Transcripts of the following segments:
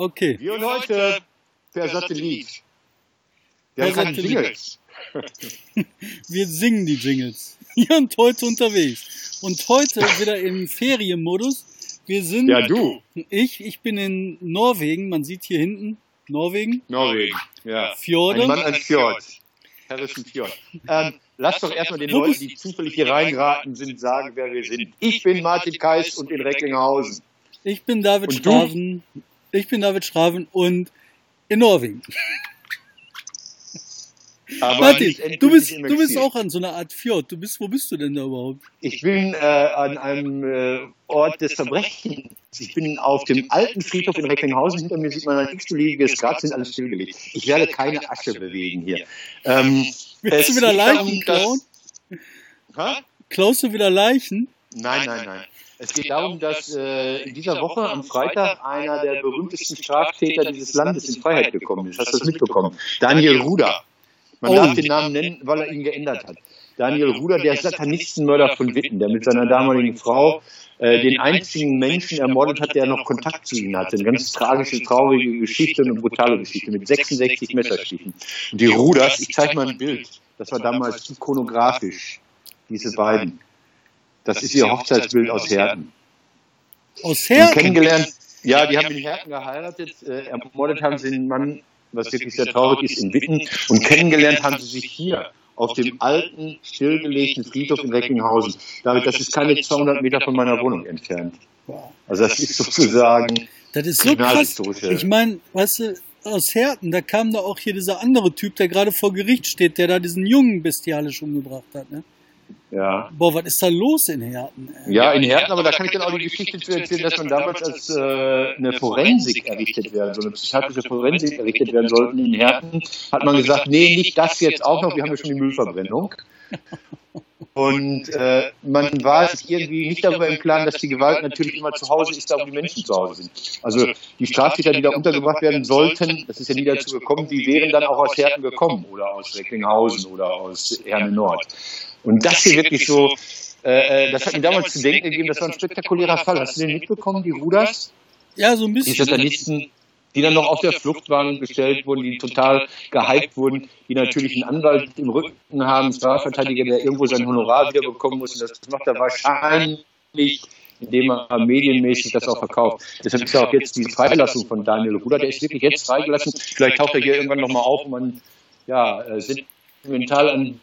Okay. Wir und heute per Satellit. Wir keine Satellit. Jingles. Wir singen die Jingles. Hier und heute unterwegs. Und heute wieder im Ferienmodus. Wir sind, Ja, du. ich, ich bin in Norwegen. Man sieht hier hinten Norwegen. Norwegen. Ja. Fjorde. Ein Mann an Fjord. Harrison Fjord. Ähm, lass doch erstmal den Leuten, die zufällig hier reingeraten sind, sagen, wer wir sind. Ich bin Martin Kais und in Recklinghausen. Ich bin David? Schraven. Ich bin David Schraven und in Norwegen. Aber Martin, du bist, du bist auch an so einer Art Fjord. Du bist, wo bist du denn da überhaupt? Ich bin äh, an einem äh, Ort des Verbrechens. Ich bin auf dem alten Friedhof in Recklinghausen. Hinter mir sieht man ein x-beliebiges Grab, sind alles stillgelegt. Ich werde keine Asche bewegen hier. Ähm, Willst du wieder Leichen klauen? Klaust du wieder Leichen? Nein, nein, nein. Es geht darum, dass äh, in dieser Woche am Freitag einer der berühmtesten Straftäter dieses Landes in Freiheit gekommen ist. Hast du das mitbekommen? Daniel Ruder. Man Oh. darf den Namen nennen, weil er ihn geändert hat. Daniel Ruder, der Satanistenmörder von Witten, der mit seiner damaligen Frau äh, den einzigen Menschen ermordet hat, der noch Kontakt zu ihnen hatte. Eine ganz tragische, traurige Geschichte und eine brutale Geschichte mit 66 Messerstichen. Und die Ruders, ich zeige mal ein Bild, das war damals ikonografisch, diese beiden. Das ist ihr Hochzeitsbild aus Herten. Aus Herten? kennengelernt, ja, die haben in Herten geheiratet, äh, ermordet haben sie einen Mann, was wirklich sehr traurig ist, in Witten. Und kennengelernt haben sie sich hier auf dem alten, stillgelegten Friedhof in Recklinghausen. David, das ist keine 200 Meter von meiner Wohnung entfernt. Also das ist sozusagen, Das ist so krass. Ich meine, weißt du, aus Herten, da kam da auch hier dieser andere Typ, der gerade vor Gericht steht, der da diesen Jungen bestialisch umgebracht hat. Ne? Ja. Boah, was ist da los in Herten? ey? Ja, in Herten, aber da kann ich dann auch die Geschichte zu erzählen, dass man damals als äh, eine Forensik errichtet werden, so eine psychiatrische Forensik errichtet werden sollten in Herten, hat man gesagt, nee, nicht das jetzt auch noch, wir haben ja schon die Müllverbrennung. Und äh, man war sich irgendwie nicht darüber im Klaren, dass die Gewalt natürlich immer zu Hause ist, da wo die Menschen zu Hause sind. Also die Straftäter, die da untergebracht werden sollten, das ist ja nie dazu gekommen, die wären dann auch aus Herten gekommen oder aus Recklinghausen oder aus Herne Nord. Und das hier wirklich so, äh, äh, das hat mir damals zu denken gegeben, das war ein spektakulärer Fall. Hast du den mitbekommen, die Ruders? Ja, so ein Die bisschen. Satanisten, die dann noch auf der Flucht waren und gestellt wurden, die total gehypt wurden, die natürlich einen Anwalt im Rücken haben, einen Strafverteidiger, der irgendwo sein Honorar wiederbekommen muss. Und das macht er wahrscheinlich, indem er medienmäßig das auch verkauft. Deshalb ist ja auch jetzt die Freilassung von Daniel Ruder, der ist wirklich jetzt freigelassen. Vielleicht taucht er hier irgendwann nochmal auf und man ja, äh, sentimental an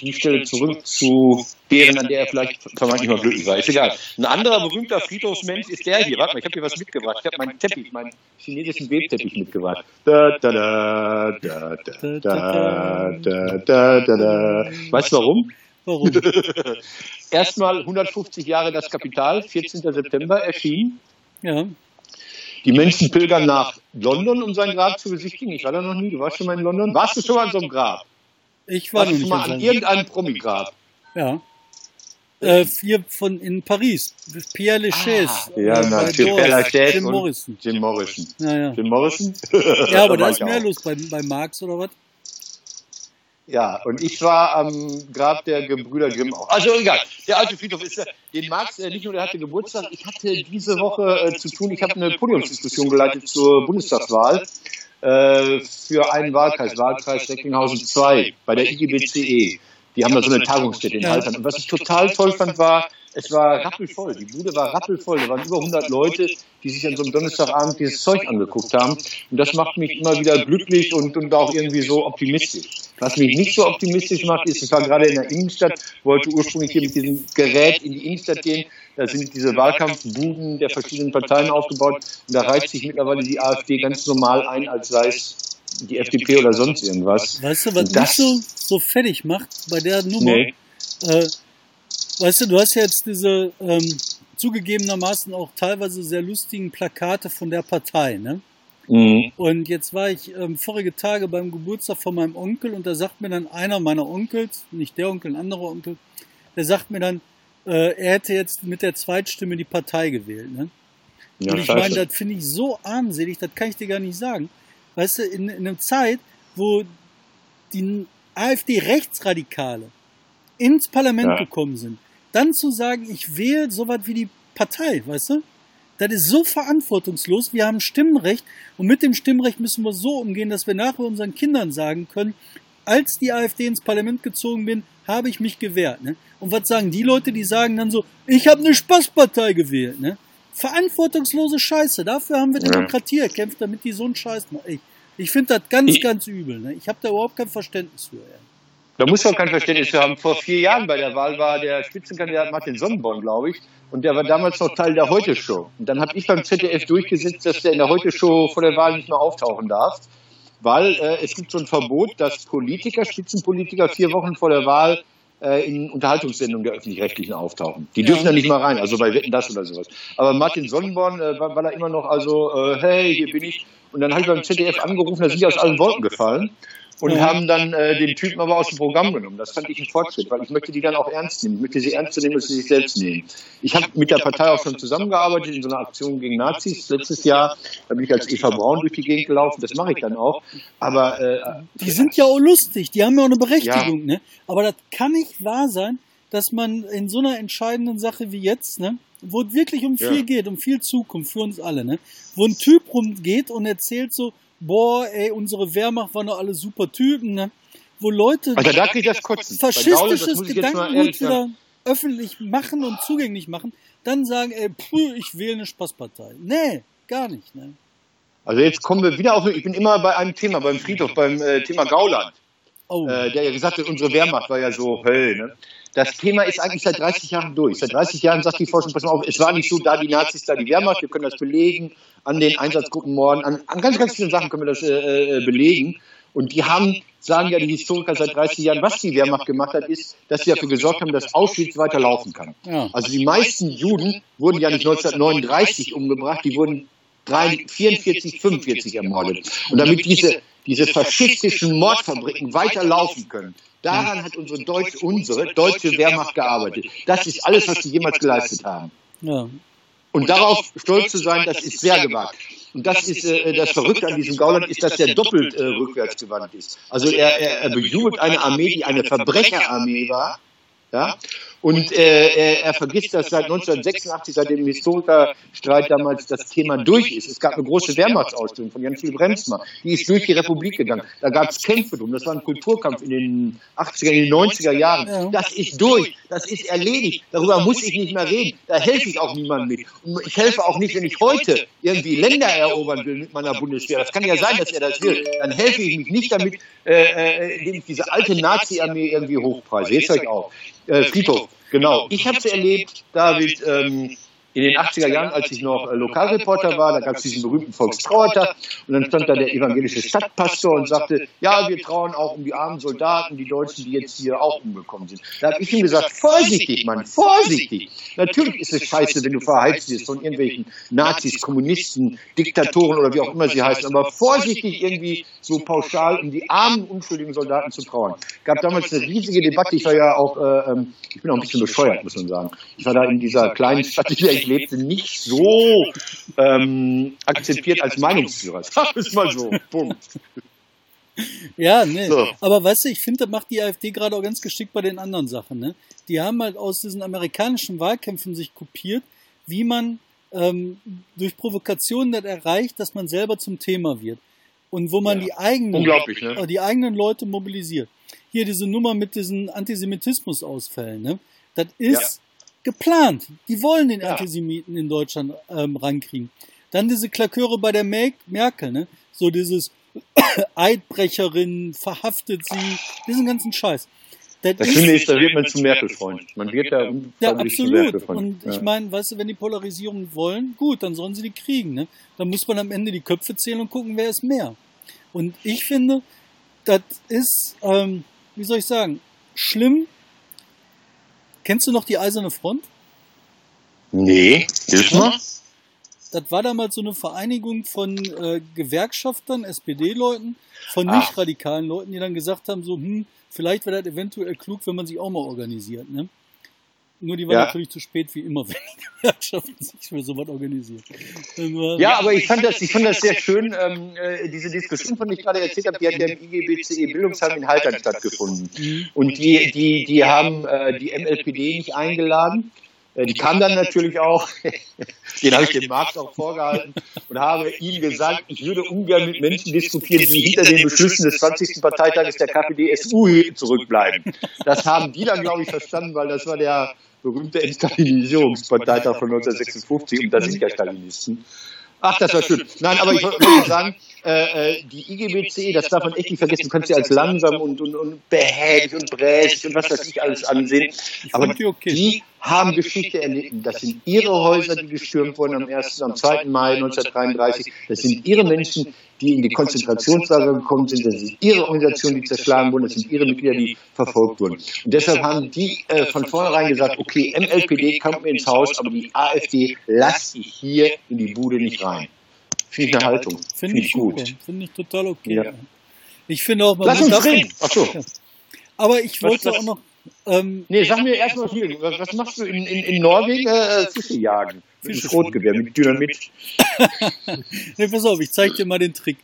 die Stelle zurückzukehren, an der er vielleicht vermeintlich mal glücklich war. Ist egal. Ein anderer berühmter Friedhofsmensch ist der hier. Warte mal, ich habe hier was mitgebracht. Ich habe meinen Teppich, meinen chinesischen Webteppich mitgebracht. Da, da, da, da, da, da, da, da, da. Weißt du warum? Warum? Erstmal 150 Jahre das Kapital, 14. September erschienen. Ja. Die Menschen pilgern nach London, um sein Grab zu besichtigen. Ich war da noch nie. Du warst schon mal in London? Warst du schon mal an so einem Grab? Ich war noch nicht mal an irgendeinem Promi-Grab? Ja. Äh, hier von in Paris. Pierre Lachaise. Ah, ja, äh, na, bei Pierre Lachaise Jim Morrison. Jim Morrison. Ja, ja. Jim Morrison? Ja, aber da ist mehr los bei, bei Marx oder was? Ja, und ich war am Grab der Gebrüder Grimm auch. Also egal, der alte Friedhof ist, äh, den Marx äh, nicht nur, der hatte Geburtstag, ich hatte diese Woche äh, zu tun, ich habe eine Podiumsdiskussion geleitet zur Bundestagswahl äh, für einen Wahlkreis, Wahlkreis Recklinghausen 2 bei der IGBCE. Die haben da so eine Tagungsstätte in. Haltern. Und was ich total toll fand, war, es war rappelvoll. Die Bude war rappelvoll. Da waren über 100 Leute, die sich an so einem Donnerstagabend dieses Zeug angeguckt haben. Und das macht mich immer wieder glücklich und, und auch irgendwie so optimistisch. Was mich nicht so optimistisch macht, ist, ich war gerade in der Innenstadt, wollte ursprünglich hier mit diesem Gerät in die Innenstadt gehen. Da sind diese Wahlkampfbuden der verschiedenen Parteien aufgebaut. Und da reiht sich mittlerweile die AfD ganz normal ein, als sei es die FDP oder sonst irgendwas. Weißt du, was mich so, so fertig macht bei der Nummer? Nee. Äh, weißt du, du hast ja jetzt diese ähm, zugegebenermaßen auch teilweise sehr lustigen Plakate von der Partei, ne? Mhm. Und jetzt war ich ähm, vorige Tage beim Geburtstag von meinem Onkel und da sagt mir dann einer meiner Onkels, nicht der Onkel, ein anderer Onkel, der sagt mir dann, äh, er hätte jetzt mit der Zweitstimme die Partei gewählt. Ne? Ja, und ich meine, das finde ich so armselig, das kann ich dir gar nicht sagen. Weißt du, in, in einer Zeit, wo die AfD-Rechtsradikale ins Parlament Ja. gekommen sind, dann zu sagen, ich wähle sowas wie die Partei, weißt du? Das ist so verantwortungslos. Wir haben Stimmrecht und mit dem Stimmrecht müssen wir so umgehen, dass wir nachher unseren Kindern sagen können, als die AfD ins Parlament gezogen bin, habe ich mich gewehrt. Ne? Und was sagen die Leute, die sagen dann so, ich habe eine Spaßpartei gewählt. Ne? Verantwortungslose Scheiße. Dafür haben wir Demokratie erkämpft, damit die so einen Scheiß machen. Ich, ich finde das ganz, ich, ganz übel. Ne? Ich habe da überhaupt kein Verständnis für. Ja. Da muss man kein Verständnis für haben. Vor vier Jahren bei der Wahl war der Spitzenkandidat Martin Sonnenborn, glaube ich. Und der war damals noch Teil der Heute-Show. Und dann habe ich beim ZDF durchgesetzt, dass der in der Heute-Show vor der Wahl nicht mehr auftauchen darf. Weil äh, es gibt so ein Verbot, dass Politiker, Spitzenpolitiker vier Wochen vor der Wahl äh, in Unterhaltungssendungen der Öffentlich-Rechtlichen auftauchen. Die dürfen ja. da nicht mal rein, also bei Wetten das oder sowas. Aber Martin Sonnenborn äh, war, war da immer noch also, äh, hey, hier bin ich. Und dann habe ich beim ZDF angerufen, da sind die aus allen Wolken gefallen und ja. haben dann äh, den Typen aber aus dem Programm genommen. Das fand ich ein Fortschritt, weil ich möchte die dann auch ernst nehmen. Ich möchte sie ernst nehmen, dass sie sich selbst nehmen. Ich habe mit der Partei auch schon zusammengearbeitet in so einer Aktion gegen Nazis letztes Jahr. Da bin ich als Eva Braun durch die Gegend gelaufen. Das mache ich dann auch. Aber äh, die sind ja auch lustig. Die haben ja auch eine Berechtigung. Ja. Ne? Aber das kann nicht wahr sein, dass man in so einer entscheidenden Sache wie jetzt, ne, wo es wirklich um viel ja. geht, um viel Zukunft für uns alle, ne, wo ein Typ rumgeht und erzählt so, boah, ey, unsere Wehrmacht waren doch alle super Typen, ne? Wo Leute also da krieg ich das kotzen. faschistisches Gedankengut wieder öffentlich machen und zugänglich machen, dann sagen, ey, puh, ich wähle eine Spaßpartei. Nee, gar nicht, ne? Also jetzt kommen wir wieder auf, ich bin immer bei einem Thema, beim Friedhof, beim äh, Thema Gauland. Oh. Äh, der ja gesagt hat, unsere Wehrmacht war ja so Höll. Ne? Das Thema ist eigentlich seit 30 Jahren durch. Seit 30 Jahren sagt die Forschung, pass mal auf, es war nicht so, da die Nazis, da die Wehrmacht, wir können das belegen, an den Einsatzgruppenmorden, an, an ganz, ganz vielen Sachen können wir das äh, äh, belegen. Und die haben, sagen ja die Historiker seit 30 Jahren, was die Wehrmacht gemacht hat, ist, dass sie dafür gesorgt haben, dass Auschwitz weiterlaufen kann. Ja. Also die meisten Juden wurden ja nicht 1939 umgebracht, die wurden 44, 45 ermordet. Und damit diese, diese faschistischen Mordfabriken weiterlaufen können, daran hat unsere deutsche, unsere deutsche Wehrmacht gearbeitet. Das ist alles, was sie jemals geleistet haben. Ja. Und darauf stolz zu sein, das ist sehr gewagt. Und das ist äh, das Verrückte an diesem Gauland, ist, dass er doppelt äh, rückwärtsgewandt ist. Also er, er, er bejubelt eine Armee, die eine Verbrecherarmee war, ja? Und äh, er, er vergisst, dass seit 1986, seit dem Historikerstreit damals, das Thema durch ist. Es gab eine große Wehrmachtsausstellung von Jan-Phil Bremsmer. Die ist durch die Republik gegangen. Da gab es Kämpfe drum. Das war ein Kulturkampf in den 80er, in den 90er Jahren. Das ist durch. Das ist erledigt. Darüber muss ich nicht mehr reden. Da helfe ich auch niemandem mit. Und ich helfe auch nicht, wenn ich heute irgendwie Länder erobern will mit meiner Bundeswehr. Das kann ja sein, dass er das will. Dann helfe ich mich nicht damit, äh, äh indem ich diese alte Nazi-Armee irgendwie hochpreise. Jetzt höre ich auf. Äh, Friedhof. Genau. Ich habe es erlebt, David, ähm, in den 80er Jahren, als ich noch äh, Lokalreporter war, da gab es diesen berühmten Volkstrauertag und dann stand da der evangelische Stadtpastor und sagte, ja, wir trauen auch um die armen Soldaten, die Deutschen, die jetzt hier auch umgekommen sind. Da habe ich ihm gesagt, vorsichtig, Mann, vorsichtig. Natürlich ist es scheiße, wenn du verheizt wirst von irgendwelchen Nazis, Kommunisten, Diktatoren oder wie auch immer sie heißen, aber vorsichtig irgendwie so pauschal um die armen, unschuldigen Soldaten zu trauern. Es gab damals eine riesige Debatte, ich war ja auch, äh, ich bin auch ein bisschen bescheuert, muss man sagen. Ich war da in dieser kleinen Stadt, der ich lebte, nicht so ähm, akzeptiert als Meinungsführer. Sag es mal so. Punkt. Ja, ne. So. Aber weißt du, ich finde, das macht die AfD gerade auch ganz geschickt bei den anderen Sachen. Ne? Die haben halt aus diesen amerikanischen Wahlkämpfen sich kopiert, wie man ähm, durch Provokationen das erreicht, dass man selber zum Thema wird. Und wo man ja. die eigenen, ne? die eigenen Leute mobilisiert. Hier diese Nummer mit diesen Antisemitismus-Ausfällen, ne? Das ist geplant. Die wollen den ja. Antisemiten in Deutschland ähm, rankriegen. Dann diese Klaköre bei der Merkel, ne? So dieses Eidbrecherin, verhaftet sie, diesen ganzen Scheiß. Das, das Schöne ist, da wird man zum Merkel-Freund. Man wird da ja, absolut. Und ja. ich meine, weißt du, wenn die Polarisierung wollen, gut, dann sollen sie die kriegen. Ne? Dann muss man am Ende die Köpfe zählen und gucken, wer ist mehr. Und ich finde, das ist, ähm, wie soll ich sagen, schlimm, Kennst du noch die Eiserne Front? Nee, hilf mal. Das war damals so eine Vereinigung von äh, Gewerkschaftern, SPD-Leuten, von ah. nicht radikalen Leuten, die dann gesagt haben, so, hm, vielleicht wäre das eventuell klug, wenn man sich auch mal organisiert. Ne? Nur die war ja. natürlich zu spät, wie immer, wenn die Gewerkschaften sich für sowas organisieren. Ja, aber ich fand das, ich fand das sehr schön. Ähm, äh, diese Diskussion, von der ich gerade erzählt habe, die hat ja im IGBCE Bildungsheim in Haltern stattgefunden. Mhm. Und die, die, die haben äh, die MLPD nicht eingeladen. Äh, die kam dann natürlich auch, den habe ich dem Marx auch vorgehalten und habe ihm gesagt, ich würde ungern mit Menschen diskutieren, die hinter den Beschlüssen des 20. Parteitages der KPD-SU zurückbleiben. Das haben die dann, glaube ich, verstanden, weil das war der berühmte Entstalinisierungsparteitag von 1956 und da sind ja Stalinisten. Ach, das war schön. Nein, aber ich wollte sagen, äh, äh die IGBC, das darf man echt nicht vergessen, du kannst sie als langsam und, und, und behäbig und bräsig und was weiß ich alles ansehen. Aber die, haben Geschichte erlitten. Das sind ihre Häuser, die gestürmt wurden am 1. am 2. Mai 1933. Das sind ihre Menschen, die in die Konzentrationslager gekommen sind. Das sind ihre Organisationen, die zerschlagen wurden. Das sind ihre Mitglieder, die verfolgt wurden. Und deshalb haben die äh, von vornherein gesagt, okay, MLPD kommt mir ins Haus, aber die AfD lasse ich hier in die Bude nicht rein. Finde ich eine Haltung. Finde Find ich gut. Finde ich total okay. Ja. Ich finde auch, man Lass uns reden. Ach so. Aber ich wollte auch noch ähm, nee, sag mir erstmal viel. Was, was machst du in, in, in Norwegen? Äh, Fische jagen. Mit einem Schrotgewehr, mit Dynamit. nee, pass auf, ich zeig dir mal den Trick.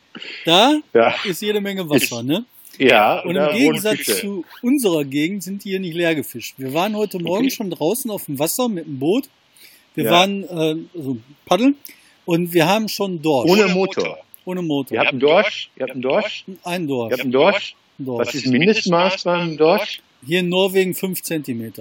Da ja. ist jede Menge Wasser, ne? Ja. Und im Gegensatz zu unserer Gegend sind die hier nicht leer gefischt. Wir waren heute Morgen okay. schon draußen auf dem Wasser mit dem Boot. Wir ja. waren äh, also paddeln und wir haben schon Dorsch. Ohne Motor. Ohne Motor. Ihr habt einen Dorsch? Ihr habt einen Dorsch? Ein Dorsch. Ihr habt einen Dorsch? Dorsch. Was ist Mindestmaß beim Dorsch? Hier in Norwegen 5 cm.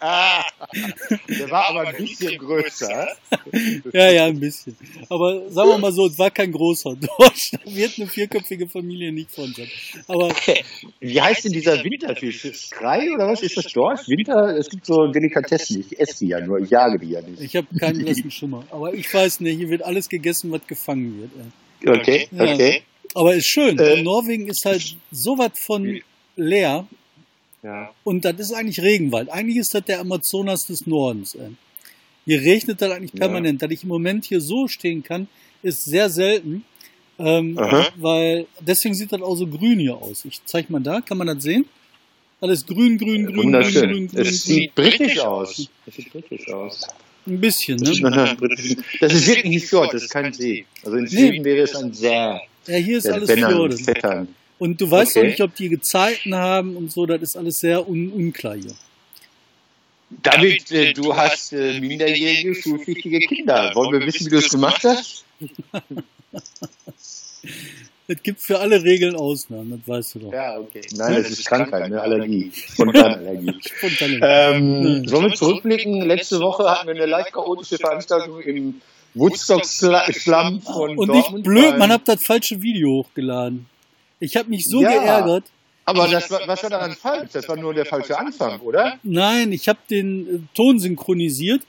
Der war aber ein bisschen größer. ja, ja, ein bisschen. Aber sagen wir mal so, es war kein großer Dorsch. Da wird eine vierköpfige Familie nicht von sein. Aber Wie heißt denn dieser Winterfisch? Ist Skrei oder was? Ist das Dorsch? Winter? Es gibt so Delikatessen. Ich esse die ja nur, ich jage die ja nicht. Ich habe keinen blassen Schimmer. Aber ich weiß nicht, hier wird alles gegessen, was gefangen wird. Okay, okay. Ja. Aber ist schön. Äh, Norwegen ist halt so was von leer. Ja. Und das ist eigentlich Regenwald. Eigentlich ist das der Amazonas des Nordens. Ey. Hier regnet das eigentlich permanent. Ja. Dass ich im Moment hier so stehen kann, ist sehr selten. Ähm, weil deswegen sieht das auch so grün hier aus. Ich zeig mal da, kann man das sehen? Alles grün, grün, grün, Wunderschön. grün, grün, grün. Es sieht britisch aus. Es sieht britisch aus. Ein bisschen, ne? Das ist wirklich ein Fjord, das ist kein See. Also in Schweden nee. wäre es ein sehr. Ja, hier ist alles Fjorde. Und du weißt okay. auch nicht, ob die Gezeiten haben und so, das ist alles sehr un unklar hier. David, äh, du hast äh, minderjährige, schulpflichtige Kinder. Wollen wir wissen, wie du es gemacht hast? Es gibt für alle Regeln Ausnahmen, das weißt du doch. Ja, okay. Nein, das ist Krankheit, eine Allergie. Spontanallergie. ähm, sollen wir zurückblicken? Letzte Woche hatten wir eine leicht chaotische Veranstaltung im Woodstock-Schlamm von Und nicht blöd, man hat das falsche Video hochgeladen. Ich habe mich so ja, geärgert. Aber das war, was war daran falsch? Das war nur der falsche Anfang, oder? Nein, ich habe den äh, Ton synchronisiert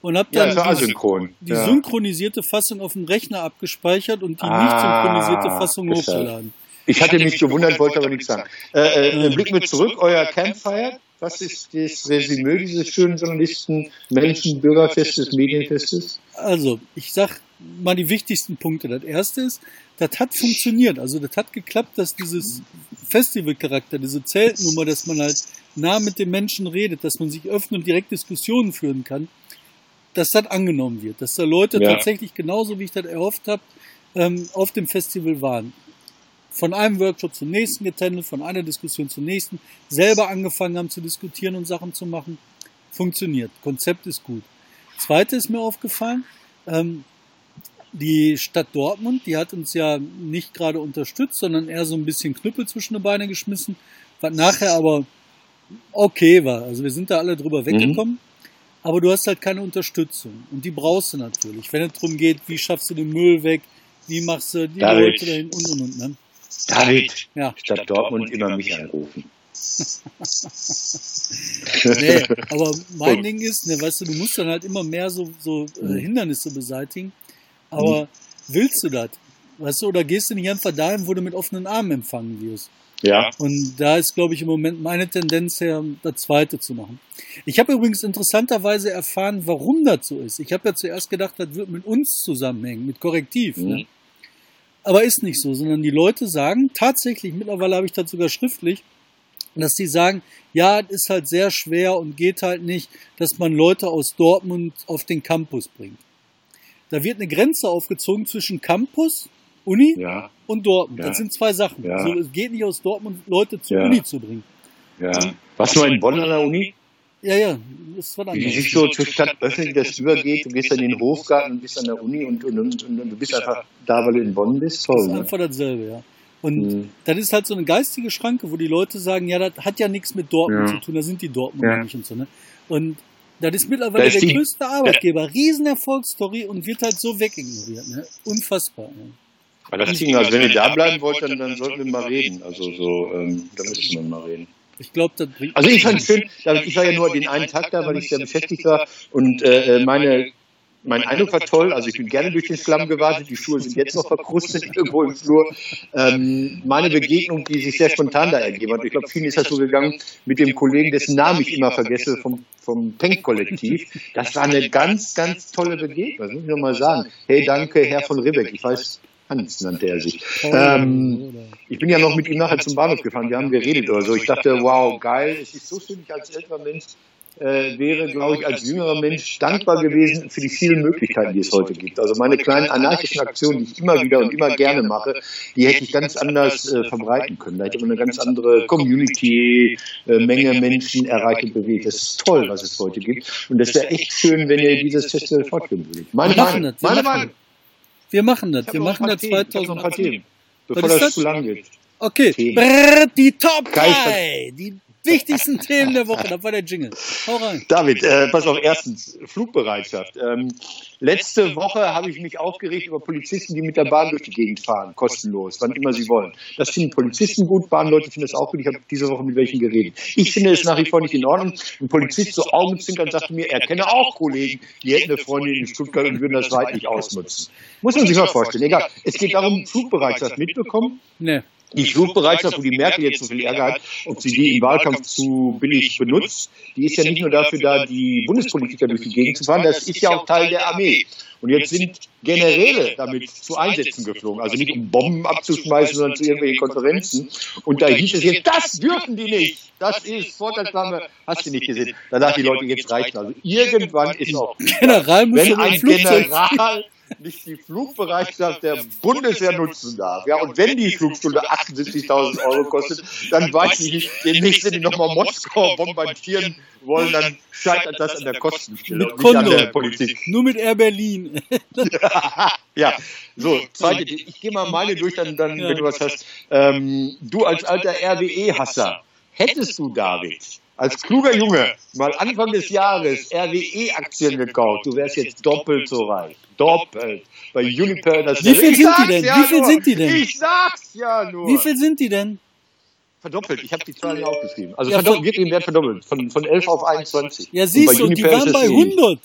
und habe dann ja, die, die ja. synchronisierte Fassung auf dem Rechner abgespeichert und die ah, nicht synchronisierte Fassung hochgeladen. Ich hatte mich gewundert, wollte aber nichts sagen. Äh, äh, blicken wir zurück, euer Campfire. Was ist das Resümee dieses schönen Journalisten, Menschen, Bürgerfestes, Medienfestes? Also, ich sag mal die wichtigsten Punkte. Das erste ist, das hat funktioniert. Also, das hat geklappt, dass dieses Festivalcharakter, diese Zeltnummer, dass man halt nah mit den Menschen redet, dass man sich öffnet und direkt Diskussionen führen kann, dass das angenommen wird, dass da Leute ja. tatsächlich genauso wie ich das erhofft habe, ähm, auf dem Festival waren. Von einem Workshop zum nächsten getendelt, von einer Diskussion zur nächsten, selber angefangen haben zu diskutieren und Sachen zu machen. Funktioniert. Konzept ist gut. Zweite ist mir aufgefallen, ähm, die Stadt Dortmund, die hat uns ja nicht gerade unterstützt, sondern eher so ein bisschen Knüppel zwischen die Beine geschmissen, was nachher aber okay war. Also wir sind da alle drüber mhm. weggekommen. Mhm aber du hast halt keine Unterstützung. Und die brauchst du natürlich. Wenn es darum geht, wie schaffst du den Müll weg, wie machst du die David, Leute dahin und und und. Ne? David, ja. statt Dortmund immer mich anrufen. nee, aber mein Ding ist, ne, weißt du, du musst dann halt immer mehr so, so äh, mhm. Hindernisse beseitigen. Aber mhm. willst du das? Weißt du, oder gehst du nicht einfach dahin, wo du mit offenen Armen empfangen wirst? Ja. Und da ist, glaube ich, im Moment meine Tendenz her, das zweite zu machen. Ich habe übrigens interessanterweise erfahren, warum das so ist. Ich habe ja zuerst gedacht, das wird mit uns zusammenhängen, mit Korrektiv. Ne? Mhm. Ne? Aber ist nicht so, sondern die Leute sagen tatsächlich, mittlerweile habe ich das sogar schriftlich, dass die sagen, ja, es ist halt sehr schwer und geht halt nicht, dass man Leute aus Dortmund auf den Campus bringt. Da wird eine Grenze aufgezogen zwischen Campus Uni ja. und Dortmund. Ja. Das sind zwei Sachen. Ja. Also es geht nicht aus Dortmund Leute zur Uni zu bringen. Ja. Warst du mal in Bonn an der Uni? Ja, ja, das war dann. Wie sich so zur Stadt öffnet, das übergeht, du gehst dann in den Hofgarten und bist an der Uni und, und, und, und du bist einfach da, weil du in Bonn bist. Das Toll. ist Ne? einfach dasselbe, ja. Und Mhm. das ist halt so eine geistige Schranke, wo die Leute sagen, ja, das hat ja nichts mit Dortmund Ja. zu tun, da sind die Dortmunder Ja. nicht und so, ne? Und das ist mittlerweile Da ist der die- größte Arbeitgeber, Riesenerfolgsstory und wird halt so wegignoriert, ne? Unfassbar. Ne? Aber das Ding, also wenn ihr da bleiben wollt, dann, dann sollten wir mal reden. Also so, ähm, da müssen wir mal reden. Ich glaube, das bringt. Also ich fand es schön, also ich war ja nur den einen Tag da, weil ich sehr beschäftigt war und äh, meine, mein Eindruck war toll. Also ich bin gerne durch den Schlamm gewartet, die Schuhe sind jetzt noch verkrustet irgendwo im Flur. Ähm, meine Begegnung, die sich sehr spontan da ergeben hat, ich glaube, vielen ist das so gegangen mit dem Kollegen, dessen Namen ich immer vergesse, vom, vom Penk-Kollektiv. Das war eine ganz, ganz tolle Begegnung, das muss ich nochmal sagen. Hey, danke, Herr von Ribbeck. Ich weiß, Hans nannte er sich. Ähm, ich bin ja noch mit ihm nachher zum Bahnhof gefahren, wir haben geredet oder so. Ich dachte, wow, geil, es ist so schön, ich als älterer Mensch äh, wäre, glaube ich, als jüngerer Mensch dankbar gewesen für die vielen Möglichkeiten, die es heute gibt. Also meine kleinen anarchischen Aktionen, die ich immer wieder und immer gerne mache, die hätte ich ganz anders äh, verbreiten können. Da hätte man eine ganz andere Community, äh, Menge Menschen erreicht und bewegt. Das ist toll, was es heute gibt. Und das wäre echt schön, wenn ihr dieses Festival fortführen würdet. Meine Meinung. Meine Meinung. Wir machen das. Wir machen das Themen. Ich hab noch ein paar 2018. Themen, bevor das das? zu lang geht. Okay. Brrr, die Top Geil, 3. Die wichtigsten Themen der Woche. Das war der Jingle. Hau rein. David, äh, pass auf, erstens, Flugbereitschaft. Ähm, letzte Woche habe ich mich aufgeregt über Polizisten, die mit der Bahn durch die Gegend fahren, kostenlos, wann immer sie wollen. Das finden Polizisten gut, Bahnleute finden das auch gut. Ich habe diese Woche mit welchen geredet. Ich finde es nach wie vor nicht in Ordnung. Ein Polizist so Augenzwinkern sagte mir, er kenne auch Kollegen, die hätten eine Freundin in Stuttgart und würden das weit nicht ausnutzen. Muss man sich mal vorstellen. Egal, es geht darum, Flugbereitschaft mitbekommen Ne. Die Flugbereitschaft, wo die Merkel jetzt so viel Ärger hat, ob sie die im Wahlkampf zu billig benutzt, die ist ja nicht nur dafür da, die Bundespolitiker durch die Gegend zu fahren, das ist ja auch Teil der Armee. Und jetzt sind Generäle damit zu Einsätzen geflogen, also nicht um Bomben abzuschmeißen, sondern zu irgendwelchen Konferenzen. Und da hieß es jetzt, das dürfen die nicht. Das ist Vorteilsnahme, hast du nicht gesehen. Da dachten die Leute, jetzt reicht Also. irgendwann ist auch General muss wenn ein Flugzeug. General nicht die Flugbereitschaft der Bundeswehr nutzen darf. Ja, und wenn die Flugstunde 78.000 Euro kostet, dann weiß ich nicht, demnächst, wenn die nochmal Moskau bombardieren wollen, dann scheitert das an der Kostenstelle Mit und nicht an der Politik. Nur mit Air Berlin. ja, so, zweite, ich gehe mal meine durch, dann, dann Ja. wenn du was hast. Ähm, du als alter RWE-Hasser, hättest du, David, als kluger Junge mal Anfang des Jahres RWE-Aktien gekauft, du wärst jetzt doppelt so reich. Doppelt. Bei Uniper das Wie viel sind die denn? Ja Wie viel nur. sind die denn? Ich sag's ja nur. Wie viel sind die denn? Verdoppelt. Ich habe die Zahlen aufgeschrieben. Also Ja, verdoppelt, von- wirklich im Wert verdoppelt. Von, von 11 auf 21. Ja, siehst du, die waren bei ähnlich. 100.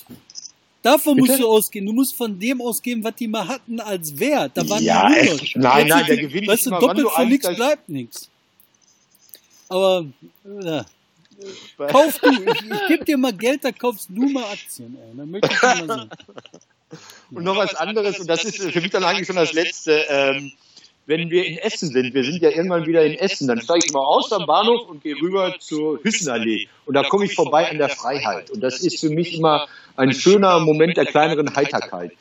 Davon musst Bitte? du ausgehen. Du musst von dem ausgehen, was die mal hatten als Wert. Da waren Ja, die es- 100. nein, Jetzt nein, sind der Gewinn Weißt ist du, immer, wann doppelt du für nichts bleibt nichts. Aber, ja. Kauf du, ich, ich gebe dir mal Geld, da kaufst du mal Aktien. Ey. Dann möchte ich mal sehen. Und noch was anderes, und das ist für mich dann eigentlich schon das Letzte, ähm, wenn wir in Essen sind, wir sind ja irgendwann wieder in Essen, dann steige ich mal aus am Bahnhof und gehe rüber zur Hüssenallee. Und da komme ich vorbei an der Freiheit. Und das ist für mich immer ein schöner Moment der kleineren Heiterkeit.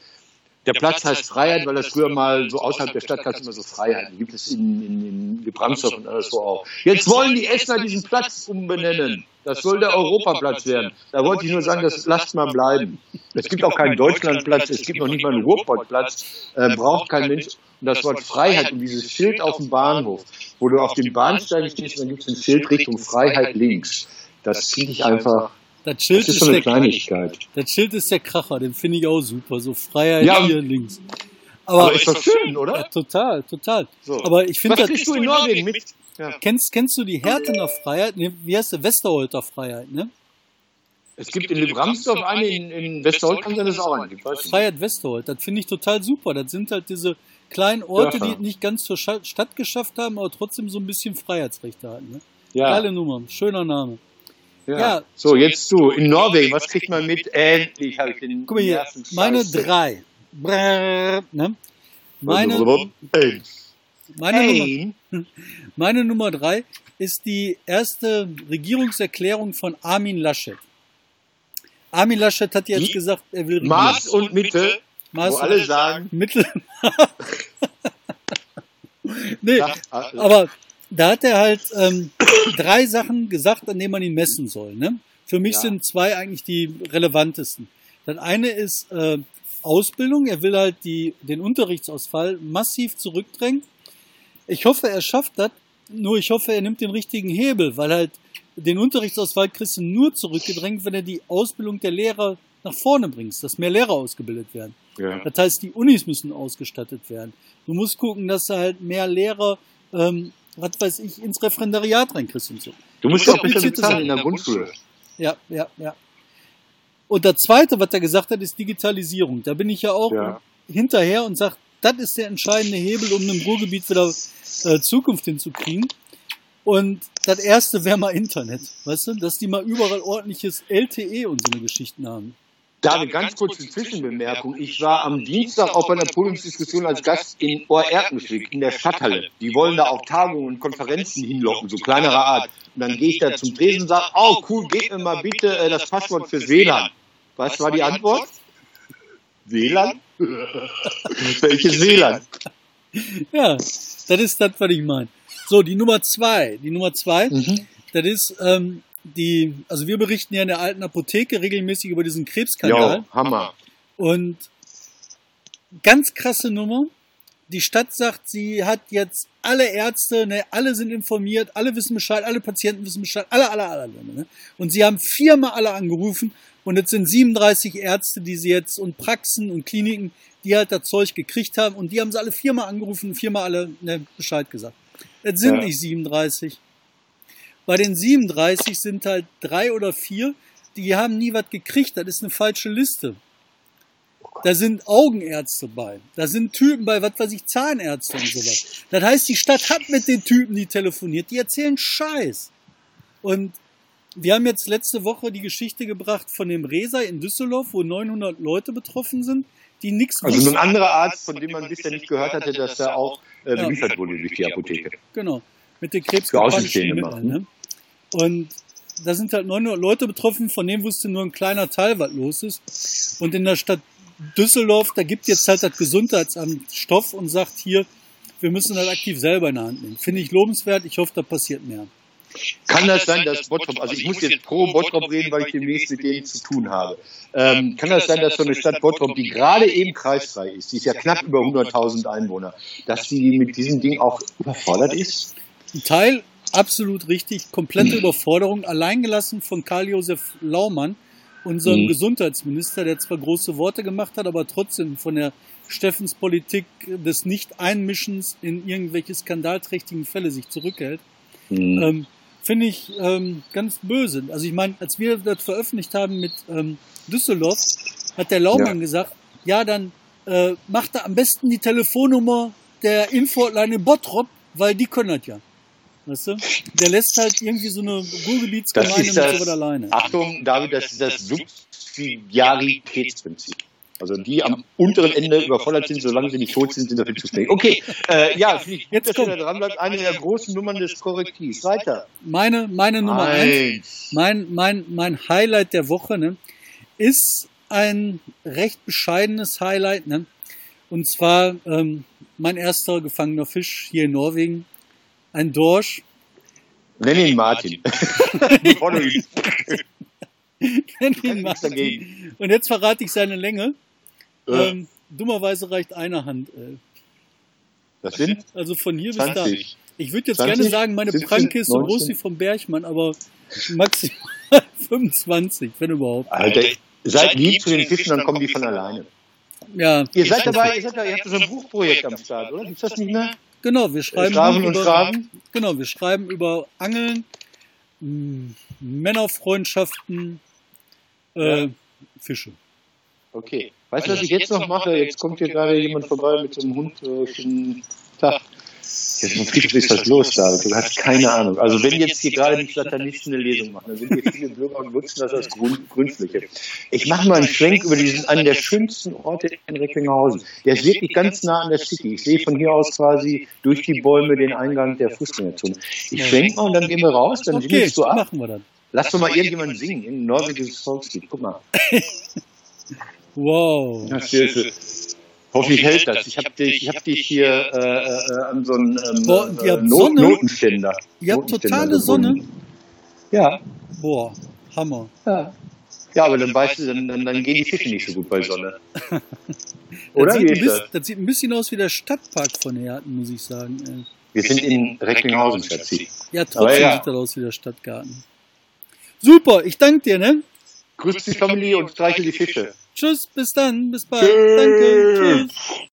Der Platz heißt Freiheit, weil das früher mal so außerhalb der Stadt gab es immer so Freiheiten. Gibt es in, in, in Gebrandsdorf und alles so auch. Jetzt wollen die Essener diesen Platz umbenennen. Das soll der Europaplatz werden. Da wollte ich nur sagen, das lasst mal bleiben. Es gibt auch keinen Deutschlandplatz, es gibt noch nicht mal einen Ruhrpottplatz, äh, braucht kein Mensch. Und das Wort Freiheit und dieses Schild auf dem Bahnhof, wo du auf dem Bahnsteig stehst, dann gibt es ein Schild Richtung Freiheit links. Das finde ich einfach, Das Schild das ist ist, eine der, Kleinigkeit. das Schild ist der Kracher, den finde ich auch super. So Freiheit Ja, hier links. Aber, Aber ist doch schön, ja, oder? total, total. So. Aber ich finde Was das. kriegst du in Norwegen mit? Ja. Kennst, kennst du die Härtener Freiheit? Nee, wie heißt der? Westerholter Freiheit, ne? Es gibt in Lebramsdorf eine, in, in Westholt kann sein, dass es auch eine gibt. Freiheit Westerholt. Das finde ich total super. Das sind halt diese kleinen Orte, Dörfer. die es nicht ganz zur Stadt geschafft haben, aber trotzdem so ein bisschen Freiheitsrechte hatten. Ne? Ja, Geile Nummer, schöner Name. Ja. Ja. So, jetzt du. In Norwegen, was kriegt man mit? Endlich habe ich den Guck mal hier, meine drei. Brrr, ne? Meine, meine, Nummer, meine Nummer drei ist die erste Regierungserklärung von Armin Laschet. Armin Laschet hat jetzt gesagt, er will regieren. Maß und Mitte, Maß wo alle sagen, Mittel. nee, Sag, äh, aber da hat er halt ähm, drei Sachen gesagt, an denen man ihn messen soll. Ne? Für mich Ja. sind zwei eigentlich die relevantesten. Das eine ist äh, Ausbildung. Er will halt die, den Unterrichtsausfall massiv zurückdrängen. Ich hoffe, er schafft das. Nur ich hoffe, er nimmt den richtigen Hebel, weil halt den Unterrichtsausfall kriegst du nur zurückgedrängt, wenn er die Ausbildung der Lehrer nach vorne bringst, dass mehr Lehrer ausgebildet werden. Ja. Das heißt, die Unis müssen ausgestattet werden. Du musst gucken, dass du halt mehr Lehrer, ähm, was weiß ich, ins Referendariat reinkriegst und so. Du musst ja auch besser Komplizierte bezahlen in der Grundschule. Ja, ja, ja. Und das Zweite, was er gesagt hat, ist Digitalisierung. Da bin ich ja auch Ja. hinterher und sage, das ist der entscheidende Hebel, um im Ruhrgebiet wieder äh, Zukunft hinzukriegen. Und das Erste wäre mal Internet, weißt du, dass die mal überall ordentliches LTE und so eine Geschichten haben. Da eine ganz kurze Zwischenbemerkung. Ich war am Dienstag auch bei einer Podiumsdiskussion als Gast in Ohr-Erkenschwick in der Stadthalle. Die wollen da auch Tagungen und Konferenzen hinlocken, so kleinerer Art. Und dann gehe ich da zum Tresen und sage, oh cool, gebt mir mal bitte äh, das Passwort für WLAN. Was war die Antwort? WLAN? Welches WLAN? Ja, das ist das, was ich meine. So, die Nummer zwei. Die Nummer zwei, Mhm. das ist ähm, die, also wir berichten ja in der alten Apotheke regelmäßig über diesen Krebsskandal. Jo, Hammer. Und ganz krasse Nummer. Die Stadt sagt, sie hat jetzt alle Ärzte, ne, alle sind informiert, alle wissen Bescheid, alle Patienten wissen Bescheid, alle, alle, alle. ne? Und sie haben viermal alle angerufen und es sind 37 Ärzte, die sie jetzt und Praxen und Kliniken, die halt das Zeug gekriegt haben und die haben sie alle viermal angerufen und viermal alle ne, Bescheid gesagt. Es sind Ja. nicht 37. Bei den 37 sind halt drei oder vier, die haben nie was gekriegt. Das ist eine falsche Liste. Da sind Augenärzte bei. Da sind Typen bei, was weiß ich, Zahnärzte und sowas. Das heißt, die Stadt hat mit den Typen, die telefoniert, die erzählen Scheiß. Und wir haben jetzt letzte Woche die Geschichte gebracht von dem Resa in Düsseldorf, wo 900 Leute betroffen sind, die nichts Also ein anderer Arzt, von dem man bisher nicht gehört hatte, dass er auch äh, Ja. beliefert wurde durch die Apotheke. Genau. Mit den Mitteln. machen. Ne? Und da sind halt 900 Leute betroffen, von denen wusste nur ein kleiner Teil, was los ist. Und in der Stadt Düsseldorf, da gibt jetzt halt das Gesundheitsamt Stoff und sagt hier, wir müssen das aktiv selber in der Hand nehmen. Finde ich lobenswert. Ich hoffe, da passiert mehr. Kann das sein, dass Bottrop, also ich muss jetzt pro Bottrop reden, weil ich demnächst mit denen zu tun habe. Ähm, kann das sein, dass so eine Stadt Bottrop, die gerade eben kreisfrei ist, die ist ja knapp über 100.000 Einwohner, dass die mit diesem Ding auch überfordert ist? Ein Teil absolut richtig, komplette Überforderung, alleingelassen von Karl-Josef Laumann, unserem Mhm. Gesundheitsminister, der zwar große Worte gemacht hat, aber trotzdem von der Steffenspolitik des Nicht-Einmischens in irgendwelche skandalträchtigen Fälle sich zurückhält. Mhm. Ähm, Finde ich ähm, ganz böse. Also ich meine, als wir das veröffentlicht haben mit ähm, Düsseldorf, hat der Laumann Ja. gesagt, ja, dann äh, macht er am besten die Telefonnummer der Info-Hotline in Bottrop, weil die können das ja. Weißt du? Der lässt halt irgendwie so eine Ruhrgebietsgemeinde mit sowas alleine. Achtung, David, das ist das Subsidiaritätsprinzip. Also die am unteren Ende überfordert sind, solange sie nicht tot sind, sind dafür zuständig. Okay, äh, ja, ich gut, Jetzt dass ihr kommt. da dran bleibt. Eine der großen Nummern des Korrektivs. Weiter. Meine, meine Nummer eins. Eins. Mein, mein, mein Highlight der Woche ne, ist ein recht bescheidenes Highlight. Ne? Und zwar ähm, mein erster gefangener Fisch hier in Norwegen. Ein Dorsch. Nenn ihn Martin. Ihn. Nenn ihn Martin. Und jetzt verrate ich seine Länge. Äh, Ähm, dummerweise reicht eine Hand. Äh, das sind also von hier bis da. 20. Ich würde jetzt 20, gerne sagen, meine 17, Pranke ist so 19. groß wie vom Bergmann, aber maximal 25, wenn überhaupt. Alter, seid lieb zu den Fischen, dann kommen die von alleine. Ja, Ihr seid dabei, ihr, seid da, ihr habt so ein Buchprojekt am Start, oder? Gibt's das nicht mehr? Genau, wir schreiben Strafen und über, Strafen? Genau, wir schreiben über Angeln, mh, Männerfreundschaften, äh, Ja. Fische. Okay. Weißt du, was ich jetzt noch mache? Jetzt kommt hier gerade jemand vorbei mit so einem Hund. Äh, schönen Tag. Jetzt gibt ist was los, David. Du hast keine Ahnung. Also wenn jetzt hier gerade nicht Satanisten eine Lesung machen, dann sind hier viele Bürger und nutzen das als Grund, Grundfläche. Ich mache mal einen Schwenk über diesen einen der schönsten Orte in Recklinghausen. Der ist wirklich ganz nah an der City. Ich sehe von hier aus quasi durch die Bäume den Eingang der Fußgängerzone. Ich schwenk mal und dann gehen wir raus, dann Okay, singst du ab. machen wir dann. Lass doch mal irgendjemanden singen, in norwegisches Volkslied. Guck mal. Wow. Das hier ist Hoffentlich hält das. Ich habe dich, ich hab dich hier äh, äh, an so einen ähm, Boah, äh, Not Sonne? Notenständer. Ihr habt totale Sonne. Ja, Boah, Hammer. ja. Ja, aber dann weißt du, dann, dann, dann gehen die Fische nicht so gut bei Sonne. Das Oder sieht, wie ein ist bisschen, das? das sieht ein bisschen aus wie der Stadtpark von Herten, muss ich sagen. Wir sind in Recklinghausen, Schatzi. Ja, trotzdem ja. sieht das aus wie der Stadtgarten. Super, ich danke dir, ne? Grüß die Familie und streichel die Fische. Tschüss, bis dann, bis bald. Tschüss. Danke, tschüss.